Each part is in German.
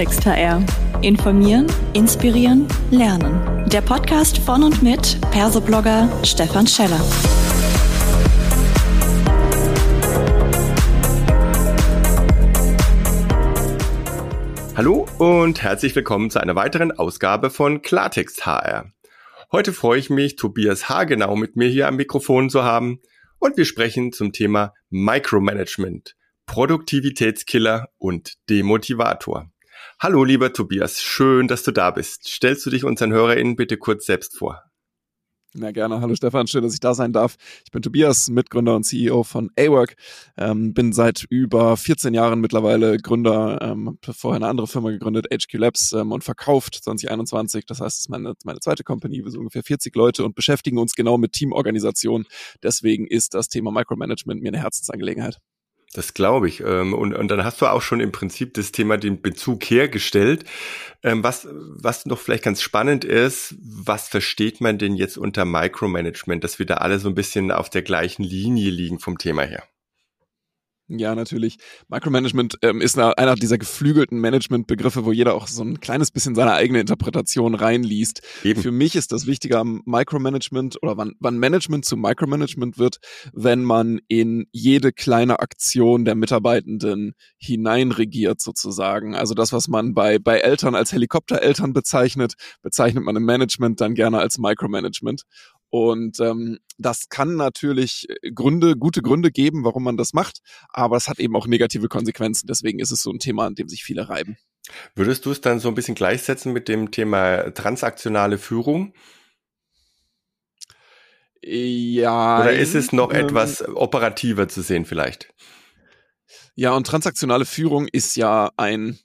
Klartext HR. Informieren, inspirieren, lernen. Der Podcast von und mit Persoblogger Stefan Scheller. Hallo und herzlich willkommen zu einer weiteren Ausgabe von Klartext HR. Heute freue ich mich, Tobias Hagenau mit mir hier am Mikrofon zu haben und wir sprechen zum Thema Micromanagement, Produktivitätskiller und Demotivator. Hallo lieber Tobias, schön, dass du da bist. Stellst du dich unseren HörerInnen bitte kurz selbst vor? Na gerne. Hallo Stefan, schön, dass ich da sein darf. Ich bin Tobias, Mitgründer und CEO von A-Work. Ähm, bin seit über 14 Jahren mittlerweile Gründer, ähm, vorher eine andere Firma gegründet, HQ Labs, ähm, und verkauft 2021. Das heißt, es ist meine, meine zweite Company. Wir sind ungefähr 40 Leute und beschäftigen uns genau mit Teamorganisation. Deswegen ist das Thema Micromanagement mir eine Herzensangelegenheit. Das glaube ich. Ähm, und, und dann hast du auch schon im Prinzip das Thema den Bezug hergestellt. Ähm, was, was noch vielleicht ganz spannend ist, was versteht man denn jetzt unter Micromanagement, dass wir da alle so ein bisschen auf der gleichen Linie liegen vom Thema her? Ja, natürlich. Micromanagement ähm, ist eine, einer dieser geflügelten Managementbegriffe, wo jeder auch so ein kleines bisschen seine eigene Interpretation reinliest. Eben. Für mich ist das Wichtige am Micromanagement oder wann, wann Management zu Micromanagement wird, wenn man in jede kleine Aktion der Mitarbeitenden hineinregiert sozusagen. Also das, was man bei, bei Eltern als Helikoptereltern bezeichnet, bezeichnet man im Management dann gerne als Micromanagement. Und ähm, das kann natürlich Gründe, gute Gründe geben, warum man das macht, aber es hat eben auch negative Konsequenzen. Deswegen ist es so ein Thema, an dem sich viele reiben. Würdest du es dann so ein bisschen gleichsetzen mit dem Thema transaktionale Führung? Ja. Oder ist es noch ähm, etwas operativer zu sehen vielleicht? Ja, und transaktionale Führung ist ja ein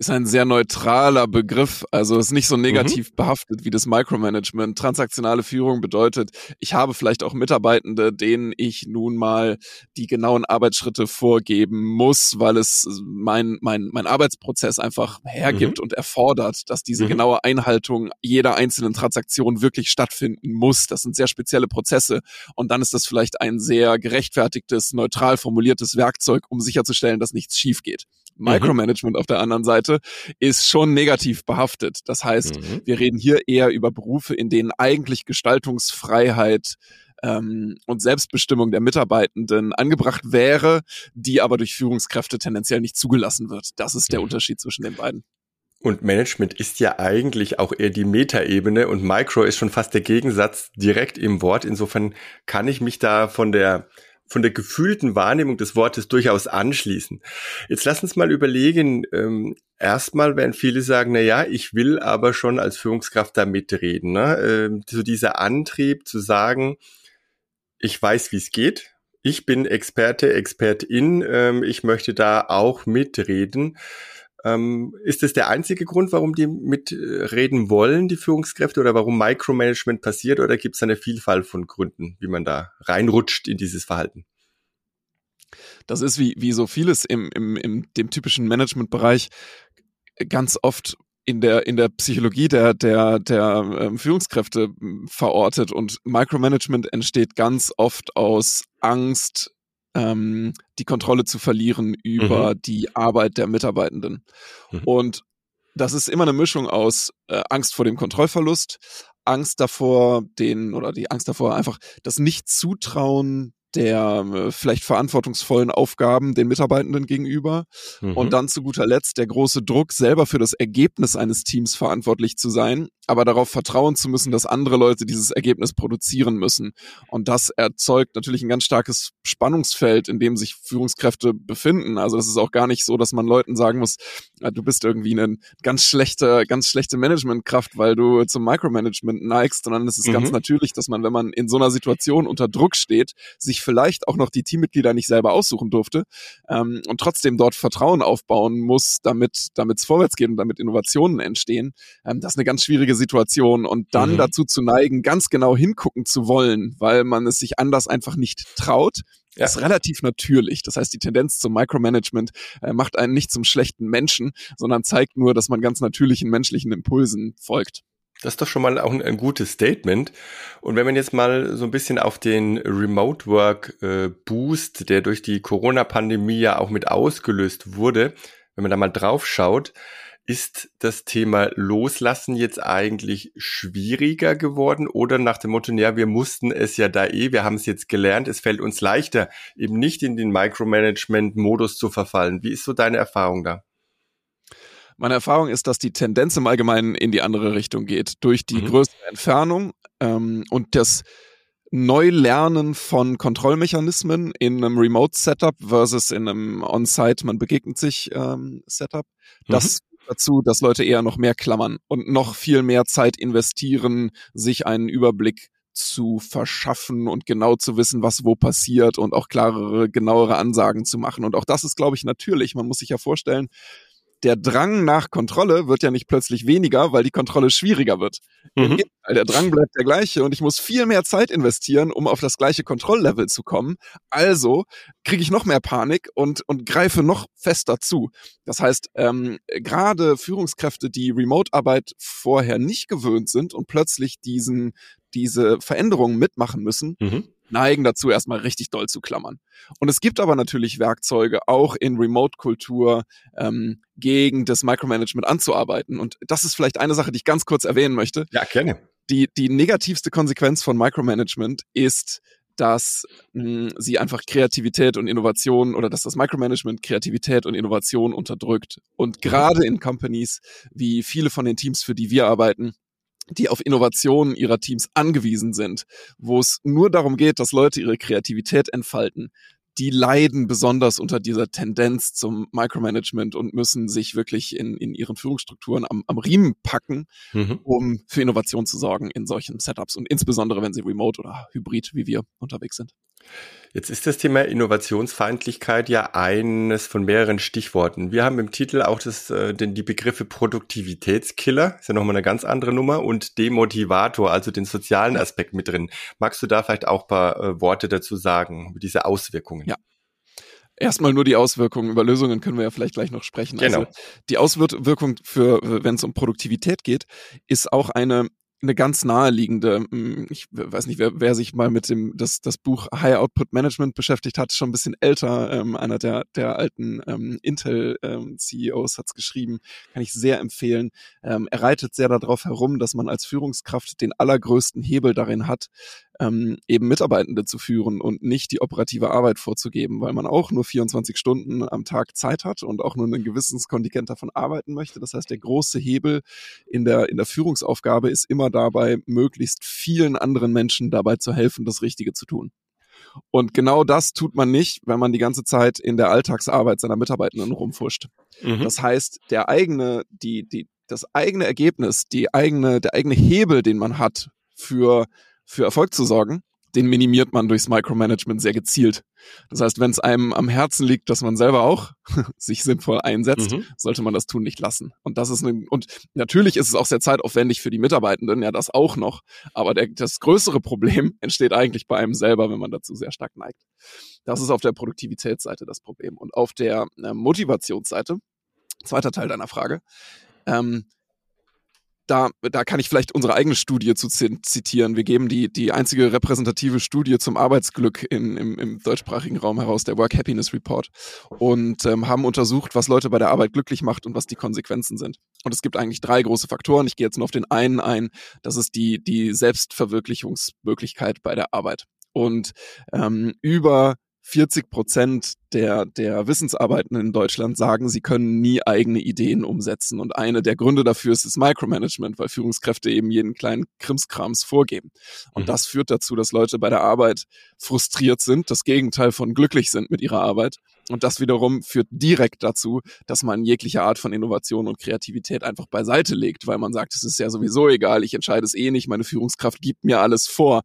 ist ein sehr neutraler Begriff, also ist nicht so mhm. negativ mhm. behaftet wie das Micromanagement. Transaktionale Führung bedeutet, ich habe vielleicht auch Mitarbeitende, denen ich nun mal die genauen Arbeitsschritte vorgeben muss, weil es mein, mein, mein Arbeitsprozess einfach hergibt mhm. und erfordert, dass diese mhm. genaue Einhaltung jeder einzelnen Transaktion wirklich stattfinden muss. Das sind sehr spezielle Prozesse und dann ist das vielleicht ein sehr gerechtfertigtes, neutral formuliertes Werkzeug, um sicherzustellen, dass nichts schief geht. Mhm. Micromanagement mhm. auf der anderen Seite ist schon negativ behaftet. Das heißt, mhm. wir reden hier eher über Berufe, in denen eigentlich Gestaltungsfreiheit ähm, und Selbstbestimmung der Mitarbeitenden angebracht wäre, die aber durch Führungskräfte tendenziell nicht zugelassen wird. Das ist der mhm. Unterschied zwischen den beiden. Und Management ist ja eigentlich auch eher die Metaebene und Micro ist schon fast der Gegensatz direkt im Wort. Insofern kann ich mich da von der von der gefühlten Wahrnehmung des Wortes durchaus anschließen. Jetzt lass uns mal überlegen, ähm, erstmal werden viele sagen, na ja, ich will aber schon als Führungskraft da mitreden. Ne? Ähm, so dieser Antrieb zu sagen, ich weiß, wie es geht, ich bin Experte, Expertin, ähm, ich möchte da auch mitreden. Ähm, ist das der einzige Grund, warum die mitreden wollen, die Führungskräfte, oder warum Micromanagement passiert, oder gibt es eine Vielfalt von Gründen, wie man da reinrutscht in dieses Verhalten? Das ist wie, wie so vieles im, im, im dem typischen Managementbereich ganz oft in der in der Psychologie der der der ähm, Führungskräfte verortet und Micromanagement entsteht ganz oft aus Angst ähm, die Kontrolle zu verlieren über mhm. die Arbeit der Mitarbeitenden. Mhm. Und das ist immer eine Mischung aus äh, Angst vor dem Kontrollverlust, Angst davor, den oder die Angst davor, einfach das Nicht-Zutrauen der äh, vielleicht verantwortungsvollen Aufgaben den Mitarbeitenden gegenüber mhm. und dann zu guter Letzt der große Druck, selber für das Ergebnis eines Teams verantwortlich zu sein, aber darauf vertrauen zu müssen, dass andere Leute dieses Ergebnis produzieren müssen. Und das erzeugt natürlich ein ganz starkes Spannungsfeld, in dem sich Führungskräfte befinden. Also das ist auch gar nicht so, dass man Leuten sagen muss, du bist irgendwie eine ganz schlechte, ganz schlechte Managementkraft, weil du zum Micromanagement neigst, sondern es ist mhm. ganz natürlich, dass man, wenn man in so einer Situation unter Druck steht, sich sich vielleicht auch noch die Teammitglieder nicht selber aussuchen durfte ähm, und trotzdem dort Vertrauen aufbauen muss, damit damit es vorwärts geht und damit Innovationen entstehen. Ähm, das ist eine ganz schwierige Situation und dann mhm. dazu zu neigen, ganz genau hingucken zu wollen, weil man es sich anders einfach nicht traut. Ja. ist relativ natürlich. Das heißt, die Tendenz zum Micromanagement äh, macht einen nicht zum schlechten Menschen, sondern zeigt nur, dass man ganz natürlichen menschlichen Impulsen folgt. Das ist doch schon mal auch ein, ein, gutes Statement. Und wenn man jetzt mal so ein bisschen auf den Remote Work äh, Boost, der durch die Corona-Pandemie ja auch mit ausgelöst wurde, wenn man da mal drauf schaut, Ist das Thema Loslassen jetzt eigentlich schwieriger geworden oder nach dem Motto, ja, wir mussten es ja da eh, wir haben es jetzt gelernt, es fällt uns leichter, eben nicht in den Micromanagement-Modus zu verfallen. Wie ist so deine Erfahrung da? Meine Erfahrung ist, dass die Tendenz im Allgemeinen in die andere Richtung geht. Durch die mhm. größere Entfernung ähm, und das Neulernen von Kontrollmechanismen in einem Remote-Setup versus in einem On-Site, man begegnet sich ähm, Setup. Das mhm. dazu, dass Leute eher noch mehr klammern und noch viel mehr Zeit investieren, sich einen Überblick zu verschaffen und genau zu wissen, was wo passiert und auch klarere, genauere Ansagen zu machen. Und auch das ist, glaube ich, natürlich. Man muss sich ja vorstellen, der Drang nach Kontrolle wird ja nicht plötzlich weniger, weil die Kontrolle schwieriger wird. Mhm. Der Drang bleibt der gleiche und ich muss viel mehr Zeit investieren, um auf das gleiche Kontrolllevel zu kommen. Also kriege ich noch mehr Panik und, und greife noch fester zu. Das heißt, ähm, gerade Führungskräfte, die Remote-Arbeit vorher nicht gewöhnt sind und plötzlich diesen, diese Veränderungen mitmachen müssen, mhm neigen dazu, erstmal richtig doll zu klammern. Und es gibt aber natürlich Werkzeuge, auch in Remote-Kultur ähm, gegen das Micromanagement anzuarbeiten. Und das ist vielleicht eine Sache, die ich ganz kurz erwähnen möchte. Ja, gerne. Die, die negativste Konsequenz von Micromanagement ist, dass mh, hm, sie einfach Kreativität und Innovation oder dass das Micromanagement Kreativität und Innovation unterdrückt. Und mhm. gerade in Companies wie viele von den Teams, für die wir arbeiten, die auf Innovationen ihrer Teams angewiesen sind, wo es nur darum geht, dass Leute ihre Kreativität entfalten, die leiden besonders unter dieser Tendenz zum Micromanagement und müssen sich wirklich in, in ihren Führungsstrukturen am, am Riemen packen, mhm. um für Innovation zu sorgen in solchen Setups und insbesondere, wenn sie remote oder hybrid wie wir unterwegs sind. Jetzt ist das Thema Innovationsfeindlichkeit ja eines von mehreren Stichworten. Wir haben im Titel auch das, äh, den, die Begriffe Produktivitätskiller, ist ja nochmal eine ganz andere Nummer, und Demotivator, also den sozialen Aspekt mit drin. Magst du da vielleicht auch paar äh, Worte dazu sagen, über diese Auswirkungen? Ja. Erstmal nur die Auswirkungen. Über Lösungen können wir ja vielleicht gleich noch sprechen. Genau. Also die Auswirkung für, wenn es um Produktivität geht, ist auch eine eine ganz naheliegende, hm, ich weiß nicht, wer, wer sich mal mit dem, das, das Buch High Output Management beschäftigt hat, schon ein bisschen älter, ähm, einer der, der alten ähm, Intel-CEOs ähm, hat es geschrieben, kann ich sehr empfehlen. Ähm, er reitet sehr darauf herum, dass man als Führungskraft den allergrößten Hebel darin hat, ähm, eben Mitarbeitende zu führen und nicht die operative Arbeit vorzugeben, weil man auch nur 24 Stunden am Tag Zeit hat und auch nur ein gewisses Kontingent davon arbeiten möchte. Das heißt, der große Hebel in der, in der Führungsaufgabe ist immer dabei, möglichst vielen anderen Menschen dabei zu helfen, das Richtige zu tun. Und genau das tut man nicht, wenn man die ganze Zeit in der Alltagsarbeit seiner Mitarbeitenden rumfuscht. Mhm. Das heißt, der eigene, die, die, das eigene Ergebnis, die eigene, der eigene Hebel, den man hat für für Erfolg zu sorgen, den minimiert man durchs Micromanagement sehr gezielt. Das heißt, wenn es einem am Herzen liegt, dass man selber auch sich sinnvoll einsetzt, mhm. sollte man das tun nicht lassen. Und das ist eine, und natürlich ist es auch sehr zeitaufwendig für die Mitarbeitenden, ja, das auch noch. Aber der, das größere Problem entsteht eigentlich bei einem selber, wenn man dazu sehr stark neigt. Das ist auf der Produktivitätsseite das Problem. Und auf der äh, Motivationsseite, zweiter Teil deiner Frage, ähm, da, da kann ich vielleicht unsere eigene Studie zu zitieren. Wir geben die, die einzige repräsentative Studie zum Arbeitsglück in, im, im deutschsprachigen Raum heraus, der Work Happiness Report, und ähm, haben untersucht, was Leute bei der Arbeit glücklich macht und was die Konsequenzen sind. Und es gibt eigentlich drei große Faktoren. Ich gehe jetzt nur auf den einen ein. Das ist die, die Selbstverwirklichungsmöglichkeit bei der Arbeit. Und ähm, über 40 Prozent der, der Wissensarbeitenden in Deutschland sagen, sie können nie eigene Ideen umsetzen. Und eine der Gründe dafür ist das Micromanagement, weil Führungskräfte eben jeden kleinen Krimskrams vorgeben. Und mhm. das führt dazu, dass Leute bei der Arbeit frustriert sind, das Gegenteil von glücklich sind mit ihrer Arbeit. Und das wiederum führt direkt dazu, dass man jegliche Art von Innovation und Kreativität einfach beiseite legt, weil man sagt, es ist ja sowieso egal, ich entscheide es eh nicht, meine Führungskraft gibt mir alles vor.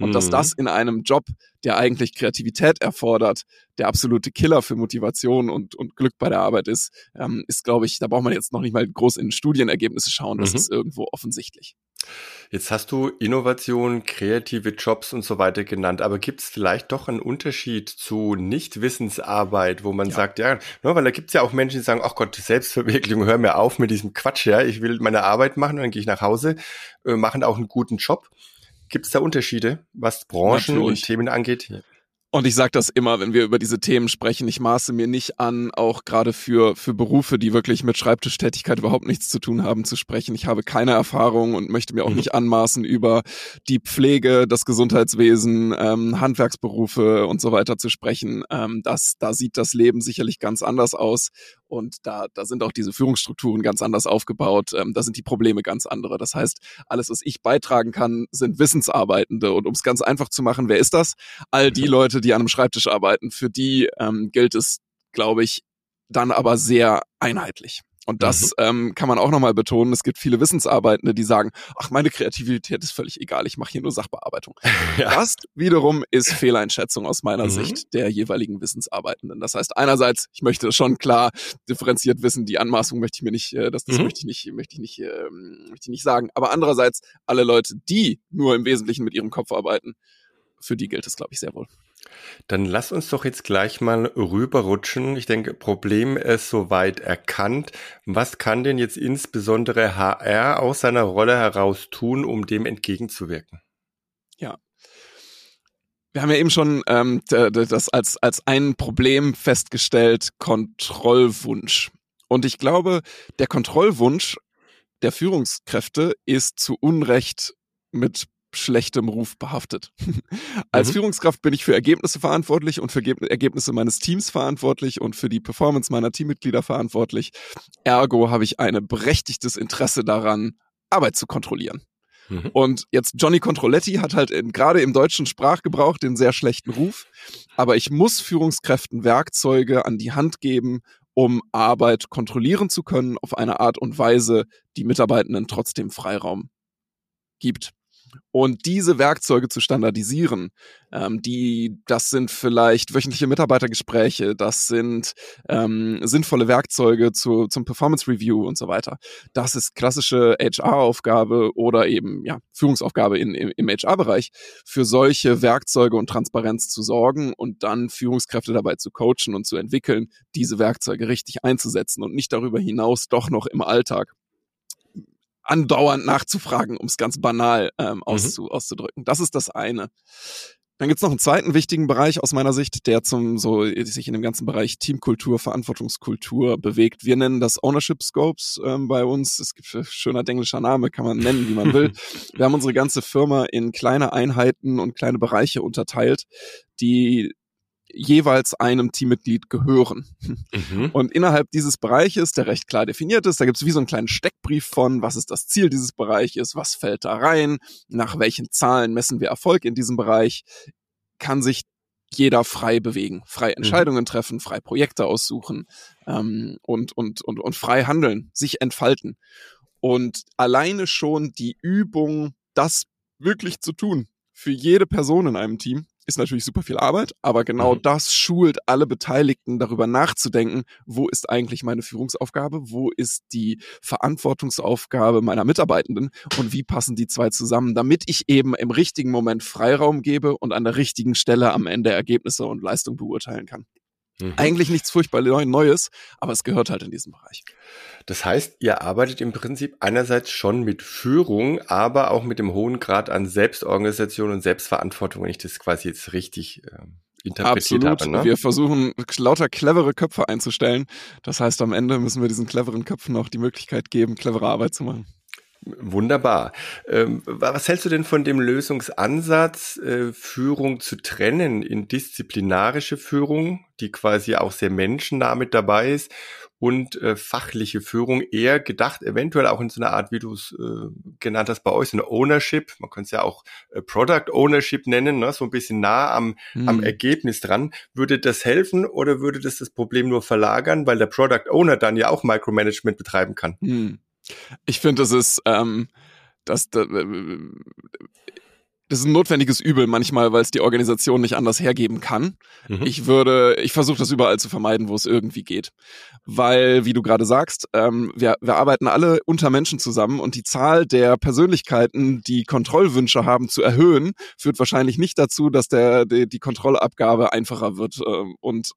Und mhm. dass das in einem Job, der eigentlich Kreativität erfordert, der absolute Killer für Motivation und, und Glück bei der Arbeit ist, ähm, ist, glaube ich, da braucht man jetzt noch nicht mal groß in Studienergebnisse schauen. Das mhm. ist irgendwo offensichtlich. Jetzt hast du Innovation, kreative Jobs und so weiter genannt, aber gibt es vielleicht doch einen Unterschied zu Nichtwissensarbeit, wo man ja. sagt, ja, ne, weil da gibt es ja auch Menschen, die sagen, ach Gott, Selbstverwirklichung, hör mir auf mit diesem Quatsch, ja, ich will meine Arbeit machen und dann gehe ich nach Hause, äh, machen auch einen guten Job. Gibt es da Unterschiede, was Branchen Natürlich. und Themen angeht? Und ich sage das immer, wenn wir über diese Themen sprechen. Ich maße mir nicht an, auch gerade für, für Berufe, die wirklich mit Schreibtischtätigkeit überhaupt nichts zu tun haben, zu sprechen. Ich habe keine Erfahrung und möchte mir auch mhm. nicht anmaßen, über die Pflege, das Gesundheitswesen, ähm, Handwerksberufe und so weiter zu sprechen. Ähm, das, da sieht das Leben sicherlich ganz anders aus. Und da, da sind auch diese Führungsstrukturen ganz anders aufgebaut. Ähm, da sind die Probleme ganz andere. Das heißt, alles, was ich beitragen kann, sind Wissensarbeitende. Und um es ganz einfach zu machen, wer ist das? All die Leute, die an einem Schreibtisch arbeiten, für die ähm, gilt es, glaube ich, dann aber sehr einheitlich. Und das mhm. ähm, kann man auch nochmal betonen. Es gibt viele Wissensarbeitende, die sagen, ach, meine Kreativität ist völlig egal, ich mache hier nur Sachbearbeitung. Ja. Das wiederum ist Fehleinschätzung aus meiner mhm. Sicht der jeweiligen Wissensarbeitenden. Das heißt, einerseits, ich möchte schon klar differenziert wissen, die Anmaßung möchte ich mir nicht, äh, das, das mhm. möchte ich nicht, möchte ich nicht, äh, möchte ich nicht sagen. Aber andererseits, alle Leute, die nur im Wesentlichen mit ihrem Kopf arbeiten, für die gilt es, glaube ich, sehr wohl. Dann lass uns doch jetzt gleich mal rüberrutschen. Ich denke, Problem ist soweit erkannt. Was kann denn jetzt insbesondere HR aus seiner Rolle heraus tun, um dem entgegenzuwirken? Ja. Wir haben ja eben schon ähm, das als, als ein Problem festgestellt, Kontrollwunsch. Und ich glaube, der Kontrollwunsch der Führungskräfte ist zu Unrecht mit schlechtem Ruf behaftet. Als mhm. Führungskraft bin ich für Ergebnisse verantwortlich und für Ergebnisse meines Teams verantwortlich und für die Performance meiner Teammitglieder verantwortlich. Ergo habe ich ein berechtigtes Interesse daran, Arbeit zu kontrollieren. Mhm. Und jetzt Johnny Controletti hat halt gerade im deutschen Sprachgebrauch den sehr schlechten Ruf. Aber ich muss Führungskräften Werkzeuge an die Hand geben, um Arbeit kontrollieren zu können auf eine Art und Weise, die Mitarbeitenden trotzdem Freiraum gibt. Und diese Werkzeuge zu standardisieren, ähm, die, das sind vielleicht wöchentliche Mitarbeitergespräche, das sind ähm, sinnvolle Werkzeuge zu, zum Performance Review und so weiter. Das ist klassische HR-Aufgabe oder eben ja, Führungsaufgabe in, im, im HR-Bereich, für solche Werkzeuge und Transparenz zu sorgen und dann Führungskräfte dabei zu coachen und zu entwickeln, diese Werkzeuge richtig einzusetzen und nicht darüber hinaus doch noch im Alltag andauernd nachzufragen, um es ganz banal ähm, auszu mhm. auszudrücken. Das ist das eine. Dann gibt's noch einen zweiten wichtigen Bereich aus meiner Sicht, der zum so sich in dem ganzen Bereich Teamkultur, Verantwortungskultur bewegt. Wir nennen das Ownership Scopes ähm, bei uns. Es gibt schöner englischer Name, kann man nennen, wie man will. Wir haben unsere ganze Firma in kleine Einheiten und kleine Bereiche unterteilt, die jeweils einem Teammitglied gehören. Mhm. Und innerhalb dieses Bereiches, der recht klar definiert ist, da gibt es wie so einen kleinen Steckbrief von, was ist das Ziel dieses Bereiches, was fällt da rein, nach welchen Zahlen messen wir Erfolg in diesem Bereich, kann sich jeder frei bewegen, frei mhm. Entscheidungen treffen, frei Projekte aussuchen ähm, und, und, und, und frei handeln, sich entfalten. Und alleine schon die Übung, das wirklich zu tun, für jede Person in einem Team, ist natürlich super viel Arbeit, aber genau mhm. das schult alle Beteiligten darüber nachzudenken, wo ist eigentlich meine Führungsaufgabe, wo ist die Verantwortungsaufgabe meiner Mitarbeitenden und wie passen die zwei zusammen, damit ich eben im richtigen Moment Freiraum gebe und an der richtigen Stelle am Ende Ergebnisse und Leistung beurteilen kann. Mhm. Eigentlich nichts furchtbar Neues, aber es gehört halt in diesen Bereich. Das heißt, ihr arbeitet im Prinzip einerseits schon mit Führung, aber auch mit dem hohen Grad an Selbstorganisation und Selbstverantwortung, wenn ich das quasi jetzt richtig äh, interpretiert Absolut. habe. Ne? Wir versuchen lauter clevere Köpfe einzustellen. Das heißt, am Ende müssen wir diesen cleveren Köpfen auch die Möglichkeit geben, clevere Arbeit zu machen. Wunderbar. Ähm, was hältst du denn von dem Lösungsansatz, äh, Führung zu trennen in disziplinarische Führung, die quasi auch sehr menschennah mit dabei ist, und äh, fachliche Führung, eher gedacht, eventuell auch in so einer Art, wie du es äh, genannt hast bei euch, so eine Ownership, man könnte es ja auch Product Ownership nennen, ne? so ein bisschen nah am, hm. am Ergebnis dran. Würde das helfen oder würde das das Problem nur verlagern, weil der Product Owner dann ja auch Micromanagement betreiben kann? Hm. Ich finde, das ist, ähm, das, das, das ist ein notwendiges Übel manchmal, weil es die Organisation nicht anders hergeben kann. Mhm. Ich würde, ich versuche das überall zu vermeiden, wo es irgendwie geht. Weil, wie du gerade sagst, ähm, wir, wir arbeiten alle unter Menschen zusammen und die Zahl der Persönlichkeiten, die Kontrollwünsche haben, zu erhöhen, führt wahrscheinlich nicht dazu, dass der, die, die Kontrollabgabe einfacher wird. Ähm, und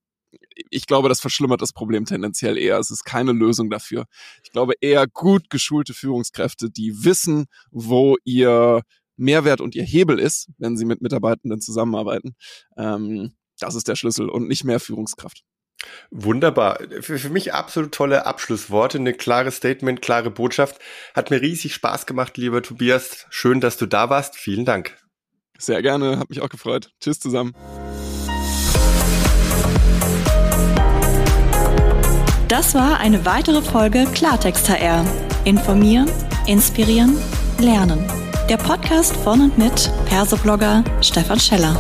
ich glaube, das verschlimmert das Problem tendenziell eher. Es ist keine Lösung dafür. Ich glaube eher gut geschulte Führungskräfte, die wissen, wo ihr Mehrwert und ihr Hebel ist, wenn sie mit Mitarbeitenden zusammenarbeiten. Ähm, Das ist der Schlüssel und nicht mehr Führungskraft. Wunderbar. Für, für mich absolut tolle Abschlussworte, eine klare Statement, klare Botschaft. Hat mir riesig Spaß gemacht, lieber Tobias. Schön, dass du da warst. Vielen Dank. Sehr gerne, hat mich auch gefreut. Tschüss zusammen. Das war eine weitere Folge Klartext HR. Informieren, inspirieren, lernen. Der Podcast von und mit Persoblogger Stefan Scheller.